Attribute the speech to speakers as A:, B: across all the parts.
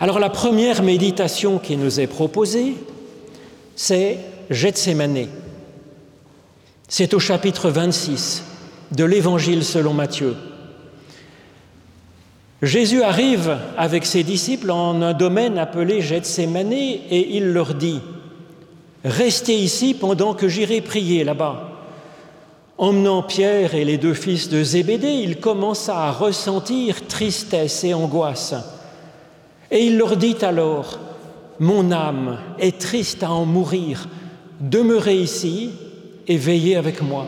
A: Alors la première méditation qui nous est proposée, c'est Gethsemane. C'est au chapitre 26 de l'Évangile selon Matthieu. Jésus arrive avec ses disciples en un domaine appelé Gethsemane et il leur dit Restez ici pendant que j'irai prier là-bas. Emmenant Pierre et les deux fils de Zébédée, il commença à ressentir tristesse et angoisse. Et il leur dit alors Mon âme est triste à en mourir, demeurez ici et veillez avec moi.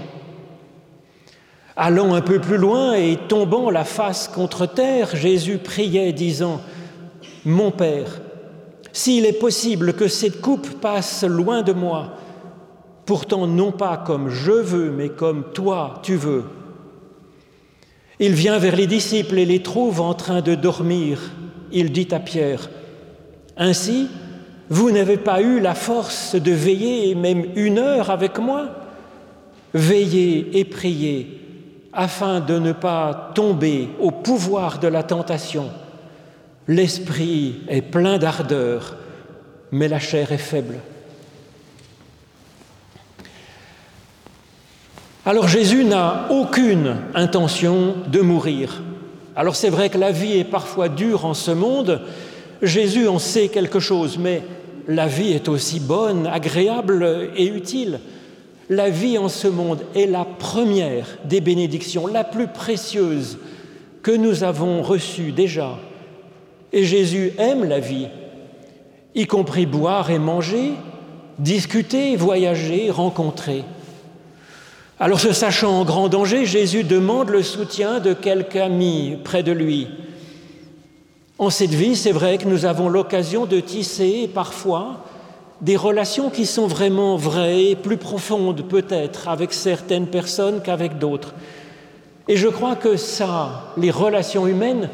A: Allant un peu plus loin et tombant la face contre terre, Jésus priait, disant, Mon Père, s'il est possible que cette coupe passe loin de moi, pourtant non pas comme je veux, mais comme toi tu veux. Il vient vers les disciples et les trouve en train de dormir. Il dit à Pierre, Ainsi, vous n'avez pas eu la force de veiller même une heure avec moi Veillez et priez afin de ne pas tomber au pouvoir de la tentation. L'esprit est plein d'ardeur, mais la chair est faible. Alors Jésus n'a aucune intention de mourir. Alors c'est vrai que la vie est parfois dure en ce monde, Jésus en sait quelque chose, mais la vie est aussi bonne, agréable et utile. La vie en ce monde est la première des bénédictions, la plus précieuse que nous avons reçue déjà. Et Jésus aime la vie, y compris boire et manger, discuter, voyager, rencontrer. Alors se sachant en grand danger, Jésus demande le soutien de quelques amis près de lui. En cette vie, c'est vrai que nous avons l'occasion de tisser parfois des relations qui sont vraiment vraies, plus profondes peut-être avec certaines personnes qu'avec d'autres. Et je crois que ça, les relations humaines,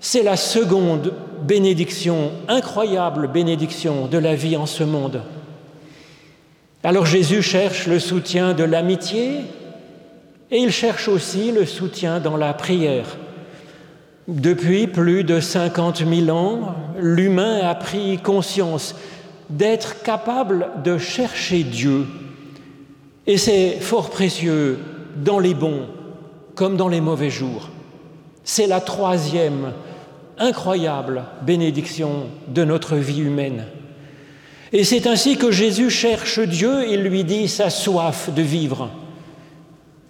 A: c'est la seconde bénédiction, incroyable bénédiction de la vie en ce monde. Alors Jésus cherche le soutien de l'amitié et il cherche aussi le soutien dans la prière. Depuis plus de 50 000 ans, l'humain a pris conscience d'être capable de chercher Dieu. Et c'est fort précieux dans les bons comme dans les mauvais jours. C'est la troisième incroyable bénédiction de notre vie humaine. Et c'est ainsi que Jésus cherche Dieu, il lui dit sa soif de vivre.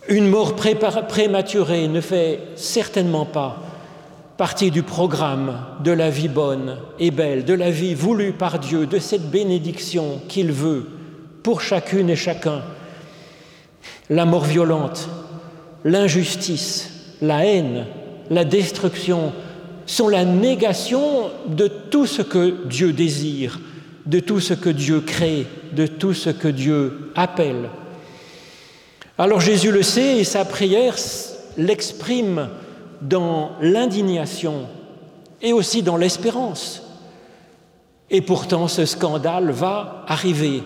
A: Une mort prématurée ne fait certainement pas partie du programme de la vie bonne et belle, de la vie voulue par Dieu, de cette bénédiction qu'il veut pour chacune et chacun. La mort violente, l'injustice, la haine, la destruction sont la négation de tout ce que Dieu désire, de tout ce que Dieu crée, de tout ce que Dieu appelle. Alors Jésus le sait et sa prière l'exprime dans l'indignation et aussi dans l'espérance. Et pourtant, ce scandale va arriver.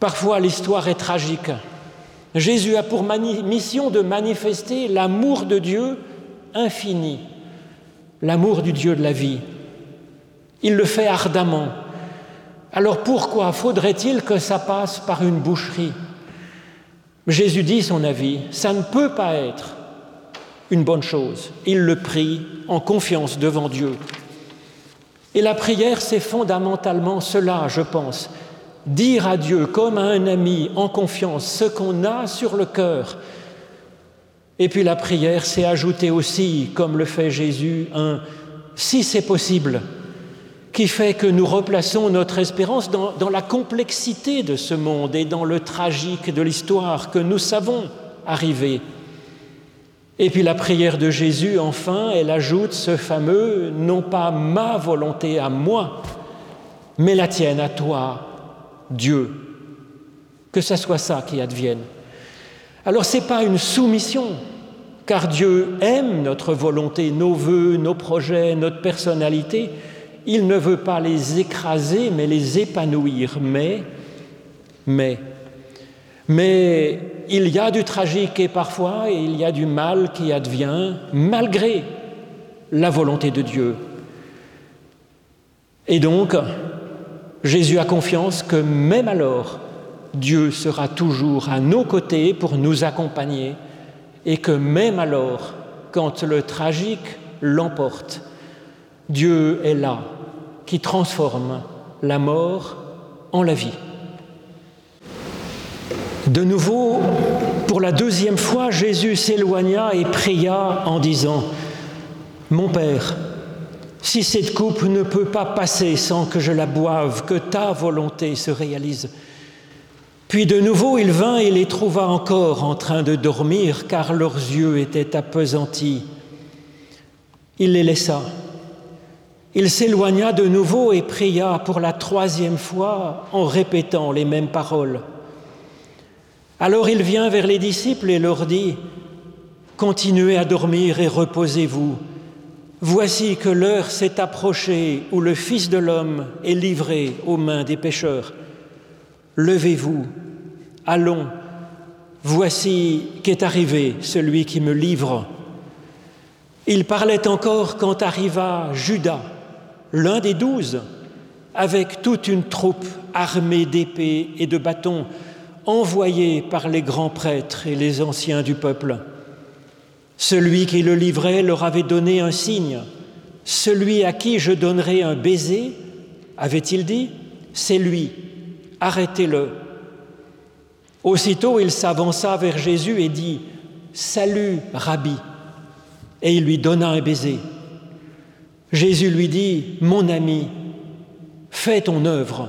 A: Parfois, l'histoire est tragique. Jésus a pour mission de manifester l'amour de Dieu infini, l'amour du Dieu de la vie. Il le fait ardemment. Alors pourquoi faudrait-il que ça passe par une boucherie Jésus dit son avis, ça ne peut pas être une bonne chose. Il le prie en confiance devant Dieu. Et la prière, c'est fondamentalement cela, je pense. Dire à Dieu comme à un ami en confiance ce qu'on a sur le cœur. Et puis la prière, c'est ajouter aussi, comme le fait Jésus, un si c'est possible, qui fait que nous replaçons notre espérance dans, la complexité de ce monde et dans le tragique de l'histoire que nous savons arriver. Et puis la prière de Jésus, enfin, elle ajoute ce fameux non pas ma volonté à moi, mais la tienne à toi, Dieu. Que ce soit ça qui advienne. Alors ce n'est pas une soumission, car Dieu aime notre volonté, nos voeux, nos projets, notre personnalité. Il ne veut pas les écraser, mais les épanouir. Mais, mais, mais il y a du tragique et parfois il y a du mal qui advient malgré la volonté de Dieu. Et donc, Jésus a confiance que même alors, Dieu sera toujours à nos côtés pour nous accompagner et que même alors, quand le tragique l'emporte, Dieu est là, qui transforme la mort en la vie. De nouveau, pour la deuxième fois, Jésus s'éloigna et pria en disant, Mon Père, si cette coupe ne peut pas passer sans que je la boive, que ta volonté se réalise. Puis de nouveau il vint et les trouva encore en train de dormir, car leurs yeux étaient appesantis. Il les laissa. Il s'éloigna de nouveau et pria pour la troisième fois en répétant les mêmes paroles. Alors il vient vers les disciples et leur dit, Continuez à dormir et reposez-vous. Voici que l'heure s'est approchée où le Fils de l'homme est livré aux mains des pécheurs. Levez-vous, allons, voici qu'est arrivé celui qui me livre. Il parlait encore quand arriva Judas, l'un des douze, avec toute une troupe armée d'épées et de bâtons, envoyée par les grands prêtres et les anciens du peuple. Celui qui le livrait leur avait donné un signe. Celui à qui je donnerai un baiser, avait-il dit, c'est lui, arrêtez-le. Aussitôt il s'avança vers Jésus et dit, Salut, Rabbi, et il lui donna un baiser. Jésus lui dit, Mon ami, fais ton œuvre.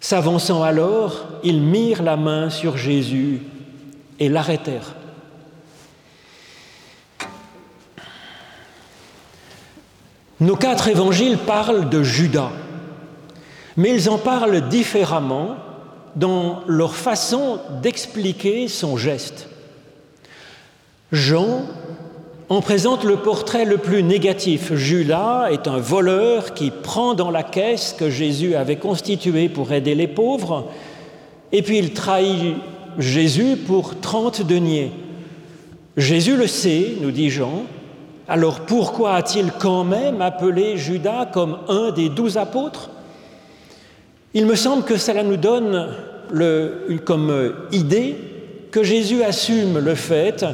A: S'avançant alors, ils mirent la main sur Jésus et l'arrêtèrent. Nos quatre évangiles parlent de Judas, mais ils en parlent différemment dans leur façon d'expliquer son geste. Jean en présente le portrait le plus négatif. Judas est un voleur qui prend dans la caisse que Jésus avait constituée pour aider les pauvres, et puis il trahit Jésus pour trente deniers. Jésus le sait, nous dit Jean, alors pourquoi a-t-il quand même appelé Judas comme un des douze apôtres? Il me semble que cela nous donne comme idée que Jésus assume le fait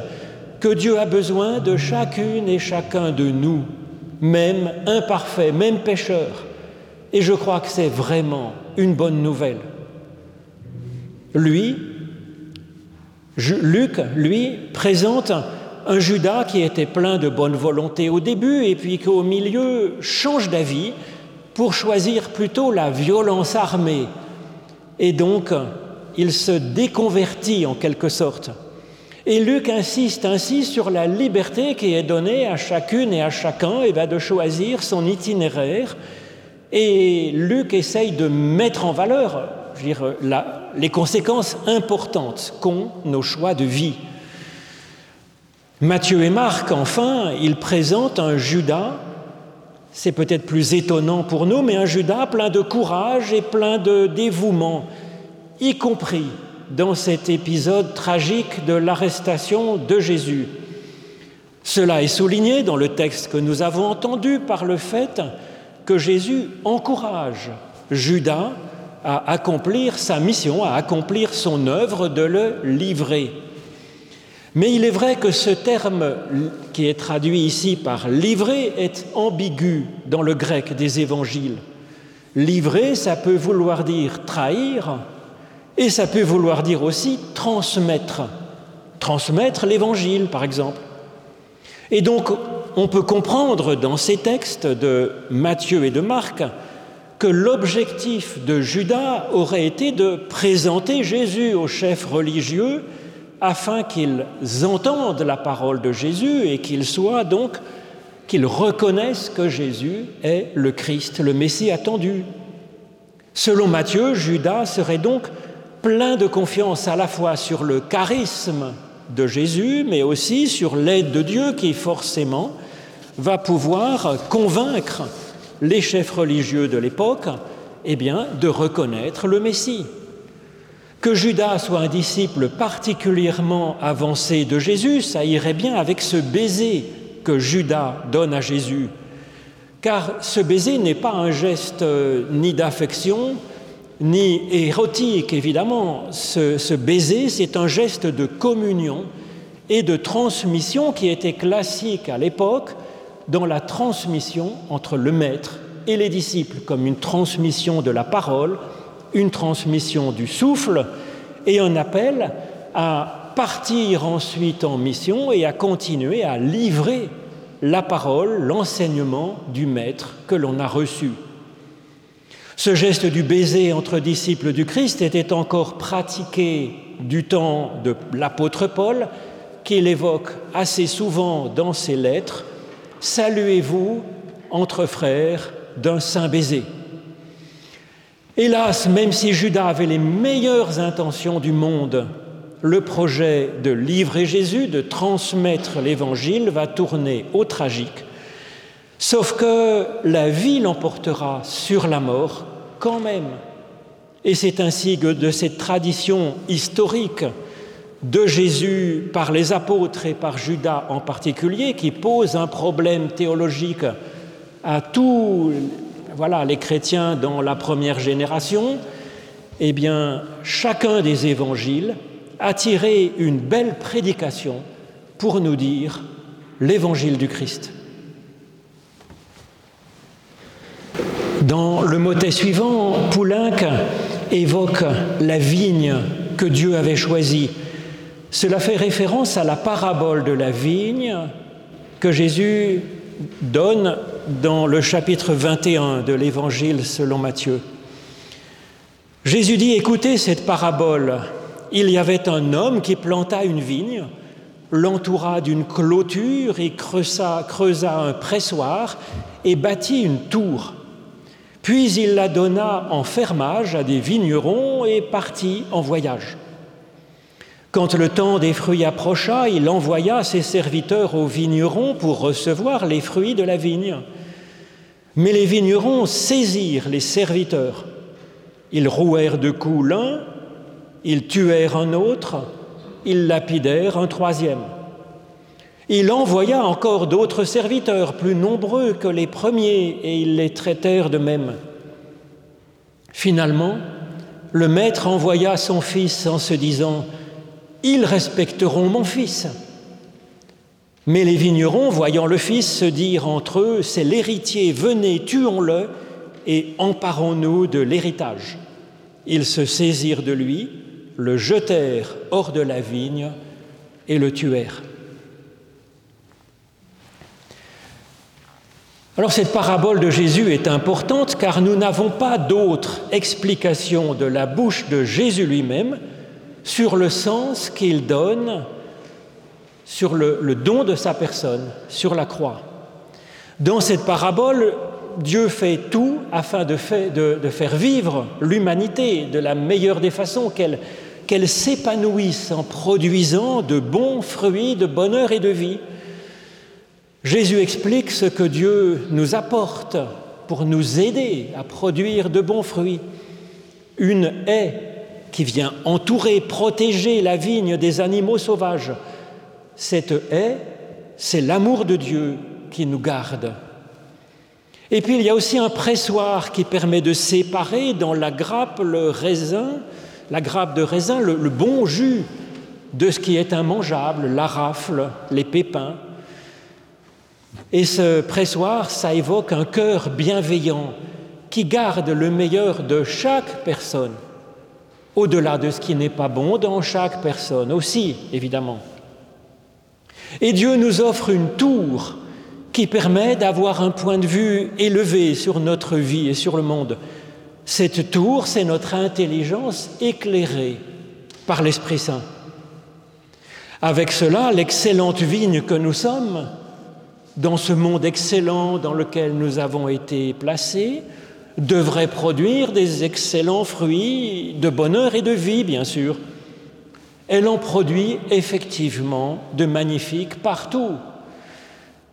A: que Dieu a besoin de chacune et chacun de nous, même imparfaits, même pécheurs. Et je crois que c'est vraiment une bonne nouvelle. Lui, Luc, lui, présente un Judas qui était plein de bonne volonté au début et puis qu'au milieu change d'avis pour choisir plutôt la violence armée. Et donc, il se déconvertit en quelque sorte. Et Luc insiste ainsi sur la liberté qui est donnée à chacune et à chacun et va de choisir son itinéraire. Et Luc essaye de mettre en valeur les conséquences importantes qu'ont nos choix de vie. Matthieu et Marc, enfin, ils présentent un Judas, c'est peut-être plus étonnant pour nous, mais un Judas plein de courage et plein de dévouement, y compris dans cet épisode tragique de l'arrestation de Jésus. Cela est souligné dans le texte que nous avons entendu par le fait que Jésus encourage Judas à accomplir sa mission, à accomplir son œuvre de le livrer. Mais il est vrai que ce terme qui est traduit ici par livrer est ambigu dans le grec des évangiles. Livrer, ça peut vouloir dire trahir et ça peut vouloir dire aussi transmettre. Transmettre l'évangile, par exemple. Et donc, on peut comprendre dans ces textes de Matthieu et de Marc que l'objectif de Judas aurait été de présenter Jésus aux chefs religieux afin qu'ils entendent la parole de Jésus et qu'ils soient donc, qu'ils reconnaissent que Jésus est le Christ, le Messie attendu. Selon Matthieu, Judas serait donc plein de confiance à la fois sur le charisme de Jésus, mais aussi sur l'aide de Dieu qui forcément va pouvoir convaincre les chefs religieux de l'époque eh de reconnaître le Messie. Que Judas soit un disciple particulièrement avancé de Jésus, ça irait bien avec ce baiser que Judas donne à Jésus. Car ce baiser n'est pas un geste euh, ni d'affection, ni érotique, évidemment. Ce, baiser, c'est un geste de communion et de transmission qui était classique à l'époque dans la transmission entre le maître et les disciples, comme une transmission de la parole, une transmission du souffle et un appel à partir ensuite en mission et à continuer à livrer la parole, l'enseignement du maître que l'on a reçu. Ce geste du baiser entre disciples du Christ était encore pratiqué du temps de l'apôtre Paul, qui l'évoque assez souvent dans ses lettres Saluez-vous entre frères d'un saint baiser. Hélas, même si Judas avait les meilleures intentions du monde, le projet de livrer Jésus, de transmettre l'Évangile, va tourner au tragique, sauf que la vie l'emportera sur la mort quand même. Et c'est ainsi que de cette tradition historique de Jésus par les apôtres et par Judas en particulier, qui pose un problème théologique à tous voilà, les chrétiens dans la première génération, eh bien, chacun des évangiles a tiré une belle prédication pour nous dire l'évangile du Christ. Dans le motet suivant, Poulenc évoque la vigne que Dieu avait choisie cela fait référence à la parabole de la vigne que Jésus donne dans le chapitre 21 de l'Évangile selon Matthieu. Jésus dit, écoutez cette parabole, il y avait un homme qui planta une vigne, l'entoura d'une clôture et creusa, creusa un pressoir et bâtit une tour. Puis il la donna en fermage à des vignerons et partit en voyage. Quand le temps des fruits approcha, il envoya ses serviteurs aux vignerons pour recevoir les fruits de la vigne. Mais les vignerons saisirent les serviteurs. Ils rouèrent de coups l'un, ils tuèrent un autre, ils lapidèrent un troisième. Il envoya encore d'autres serviteurs, plus nombreux que les premiers, et ils les traitèrent de même. Finalement, le maître envoya son fils en se disant ils respecteront mon fils. Mais les vignerons, voyant le fils se dire entre eux, c'est l'héritier, venez, tuons-le et emparons-nous de l'héritage. Ils se saisirent de lui, le jetèrent hors de la vigne et le tuèrent. Alors cette parabole de Jésus est importante car nous n'avons pas d'autre explication de la bouche de Jésus lui-même sur le sens qu'il donne, sur le, don de sa personne, sur la croix. Dans cette parabole, Dieu fait tout afin de, faire vivre l'humanité de la meilleure des façons, qu'elle s'épanouisse en produisant de bons fruits de bonheur et de vie. Jésus explique ce que Dieu nous apporte pour nous aider à produire de bons fruits. Une haie qui vient entourer, protéger la vigne des animaux sauvages. Cette haie, c'est l'amour de Dieu qui nous garde. Et puis il y a aussi un pressoir qui permet de séparer dans la grappe le raisin, la grappe de raisin, le, bon jus de ce qui est immangeable, la rafle, les pépins. Et ce pressoir, ça évoque un cœur bienveillant qui garde le meilleur de chaque personne au-delà de ce qui n'est pas bon dans chaque personne aussi, évidemment. Et Dieu nous offre une tour qui permet d'avoir un point de vue élevé sur notre vie et sur le monde. Cette tour, c'est notre intelligence éclairée par l'Esprit Saint. Avec cela, l'excellente vigne que nous sommes, dans ce monde excellent dans lequel nous avons été placés, devrait produire des excellents fruits de bonheur et de vie, bien sûr. Elle en produit effectivement de magnifiques partout.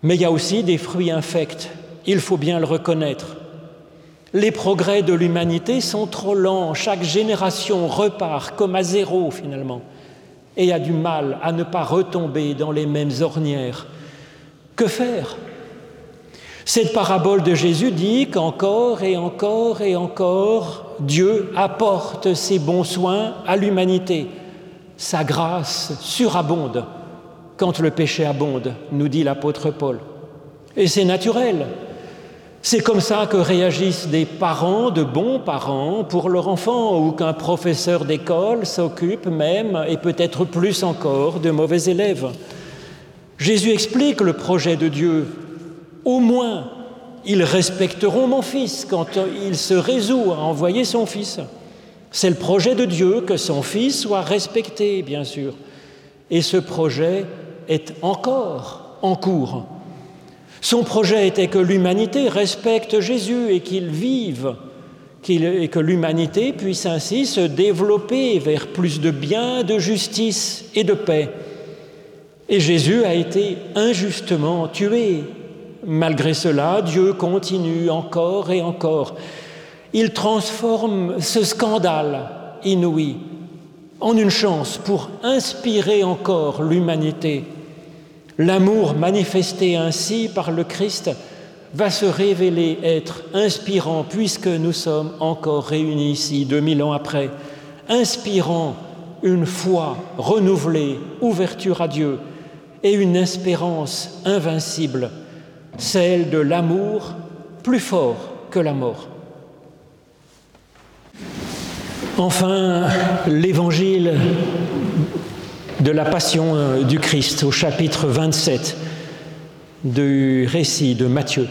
A: Mais il y a aussi des fruits infects, il faut bien le reconnaître. Les progrès de l'humanité sont trop lents, chaque génération repart comme à zéro finalement, et a du mal à ne pas retomber dans les mêmes ornières Que faire? Cette parabole de Jésus dit qu'encore et encore et encore, Dieu apporte ses bons soins à l'humanité. Sa grâce surabonde quand le péché abonde, nous dit l'apôtre Paul. Et c'est naturel. C'est comme ça que réagissent des parents, de bons parents, pour leur enfant, ou qu'un professeur d'école s'occupe même, et peut-être plus encore, de mauvais élèves. Jésus explique le projet de Dieu. Au moins, ils respecteront mon fils quand il se résout à envoyer son fils. C'est le projet de Dieu que son fils soit respecté, bien sûr. Et ce projet est encore en cours. Son projet était que l'humanité respecte Jésus et qu'il vive, et que l'humanité puisse ainsi se développer vers plus de bien, de justice et de paix. Et Jésus a été injustement tué. Malgré cela, Dieu continue encore et encore. Il transforme ce scandale inouï en une chance pour inspirer encore l'humanité L'amour manifesté ainsi par le Christ va se révéler être inspirant puisque nous sommes encore réunis ici 2000 ans après, inspirant une foi renouvelée, ouverture à Dieu et une espérance invincible, celle de l'amour plus fort que la mort. Enfin, l'évangile de la passion euh, du Christ au chapitre 27 du récit de Matthieu.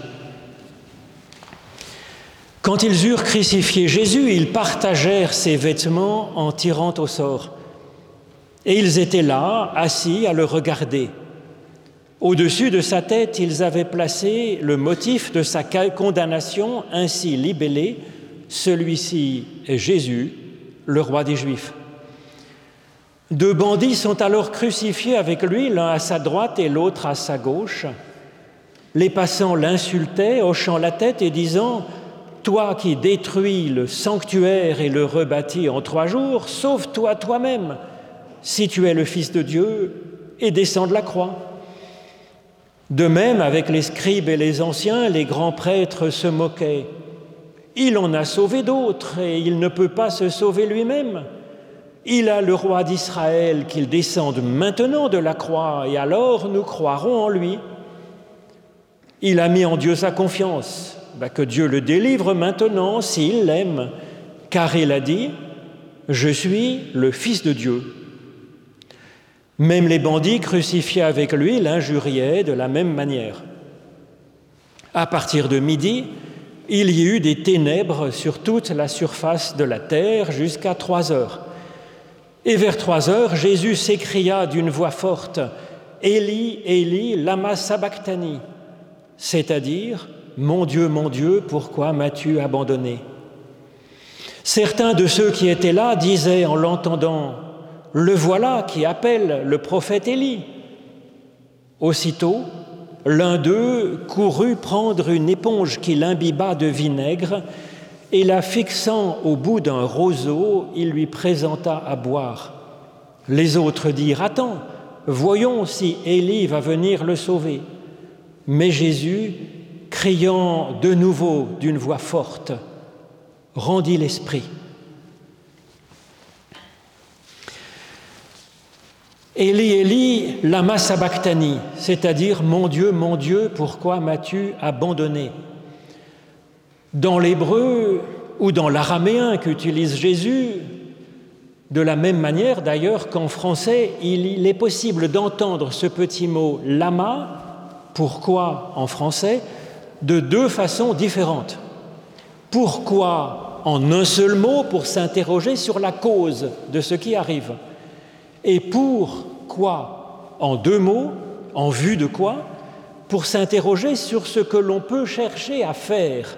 A: Quand ils eurent crucifié Jésus, ils partagèrent ses vêtements en tirant au sort. Et ils étaient là, assis, à le regarder. Au-dessus de sa tête, ils avaient placé le motif de sa condamnation ainsi libellé, celui-ci est Jésus, le roi des Juifs. Deux bandits sont alors crucifiés avec lui, l'un à sa droite et l'autre à sa gauche. Les passants l'insultaient, hochant la tête et disant Toi qui détruis le sanctuaire et le rebâtis en trois jours, sauve-toi toi-même, si tu es le Fils de Dieu, et descends de la croix. De même, avec les scribes et les anciens, les grands prêtres se moquaient. Il en a sauvé d'autres et il ne peut pas se sauver lui-même. Il a le roi d'Israël qu'il descende maintenant de la croix, et alors nous croirons en lui. Il a mis en Dieu sa confiance, bah, que Dieu le délivre maintenant s'il l'aime, car il a dit, Je suis le Fils de Dieu. Même les bandits crucifiés avec lui l'injuriaient de la même manière. À partir de midi, il y eut des ténèbres sur toute la surface de la terre jusqu'à trois heures. Et vers trois heures, Jésus s'écria d'une voix forte Élie, Élie, lama sabachthani c'est-à-dire Mon Dieu, mon Dieu, pourquoi m'as-tu abandonné? Certains de ceux qui étaient là disaient en l'entendant Le voilà qui appelle le prophète Élie. Aussitôt, l'un d'eux courut prendre une éponge qu'il imbiba de vinaigre et la fixant au bout d'un roseau, il lui présenta à boire. Les autres dirent Attends, voyons si Élie va venir le sauver. Mais Jésus, criant de nouveau d'une voix forte, rendit l'esprit. Élie, Élie, lama sabachthani, c'est-à-dire Mon Dieu, mon Dieu, pourquoi m'as-tu abandonné? Dans l'hébreu ou dans l'araméen qu'utilise Jésus, de la même manière d'ailleurs qu'en français, il est possible d'entendre ce petit mot lama, pourquoi en français, de deux façons différentes. Pourquoi en un seul mot pour s'interroger sur la cause de ce qui arrive? Pourquoi en deux mots, en vue de quoi Pour s'interroger sur ce que l'on peut chercher à faire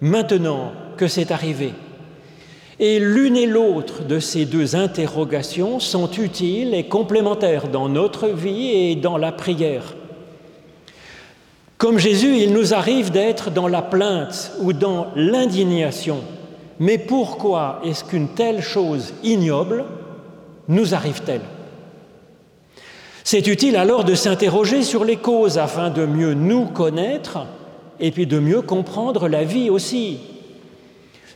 A: maintenant que c'est arrivé. Et l'une et l'autre de ces deux interrogations sont utiles et complémentaires dans notre vie et dans la prière. Comme Jésus, il nous arrive d'être dans la plainte ou dans l'indignation. Mais pourquoi est-ce qu'une telle chose ignoble nous arrive-t-elle? C'est utile alors de s'interroger sur les causes afin de mieux nous connaître et puis de mieux comprendre la vie aussi.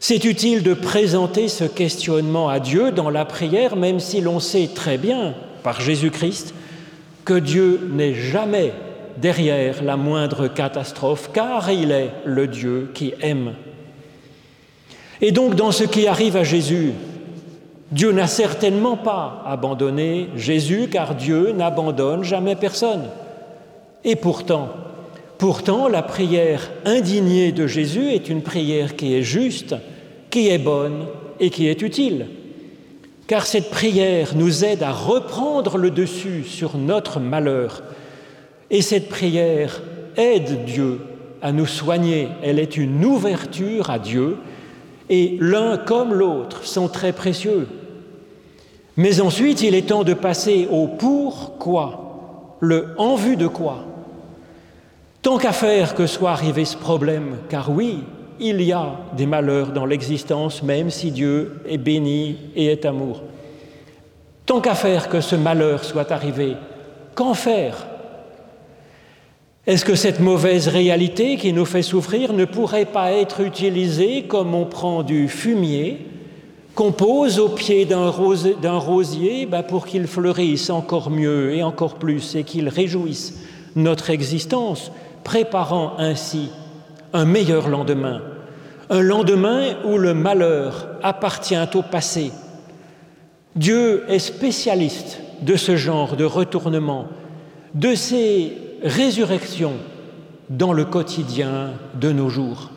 A: C'est utile de présenter ce questionnement à Dieu dans la prière, même si l'on sait très bien, par Jésus-Christ, que Dieu n'est jamais derrière la moindre catastrophe, car il est le Dieu qui aime. Et donc dans ce qui arrive à Jésus, Dieu n'a certainement pas abandonné Jésus, car Dieu n'abandonne jamais personne. Et pourtant, pourtant, la prière indignée de Jésus est une prière qui est juste, qui est bonne et qui est utile. Car cette prière nous aide à reprendre le dessus sur notre malheur. Et cette prière aide Dieu à nous soigner. Elle est une ouverture à Dieu. Et l'un comme l'autre sont très précieux. Mais ensuite, il est temps de passer au pourquoi, le en vue de quoi. Tant qu'à faire que soit arrivé ce problème, car oui, il y a des malheurs dans l'existence, même si Dieu est béni et est amour. Tant qu'à faire que ce malheur soit arrivé, qu'en faire Est-ce que cette mauvaise réalité qui nous fait souffrir ne pourrait pas être utilisée comme on prend du fumier qu'on pose au pied d'un rosier ben, pour qu'il fleurisse encore mieux et encore plus et qu'il réjouisse notre existence, préparant ainsi un meilleur lendemain, un lendemain où le malheur appartient au passé. Dieu est spécialiste de ce genre de retournement, de ces résurrections dans le quotidien de nos jours.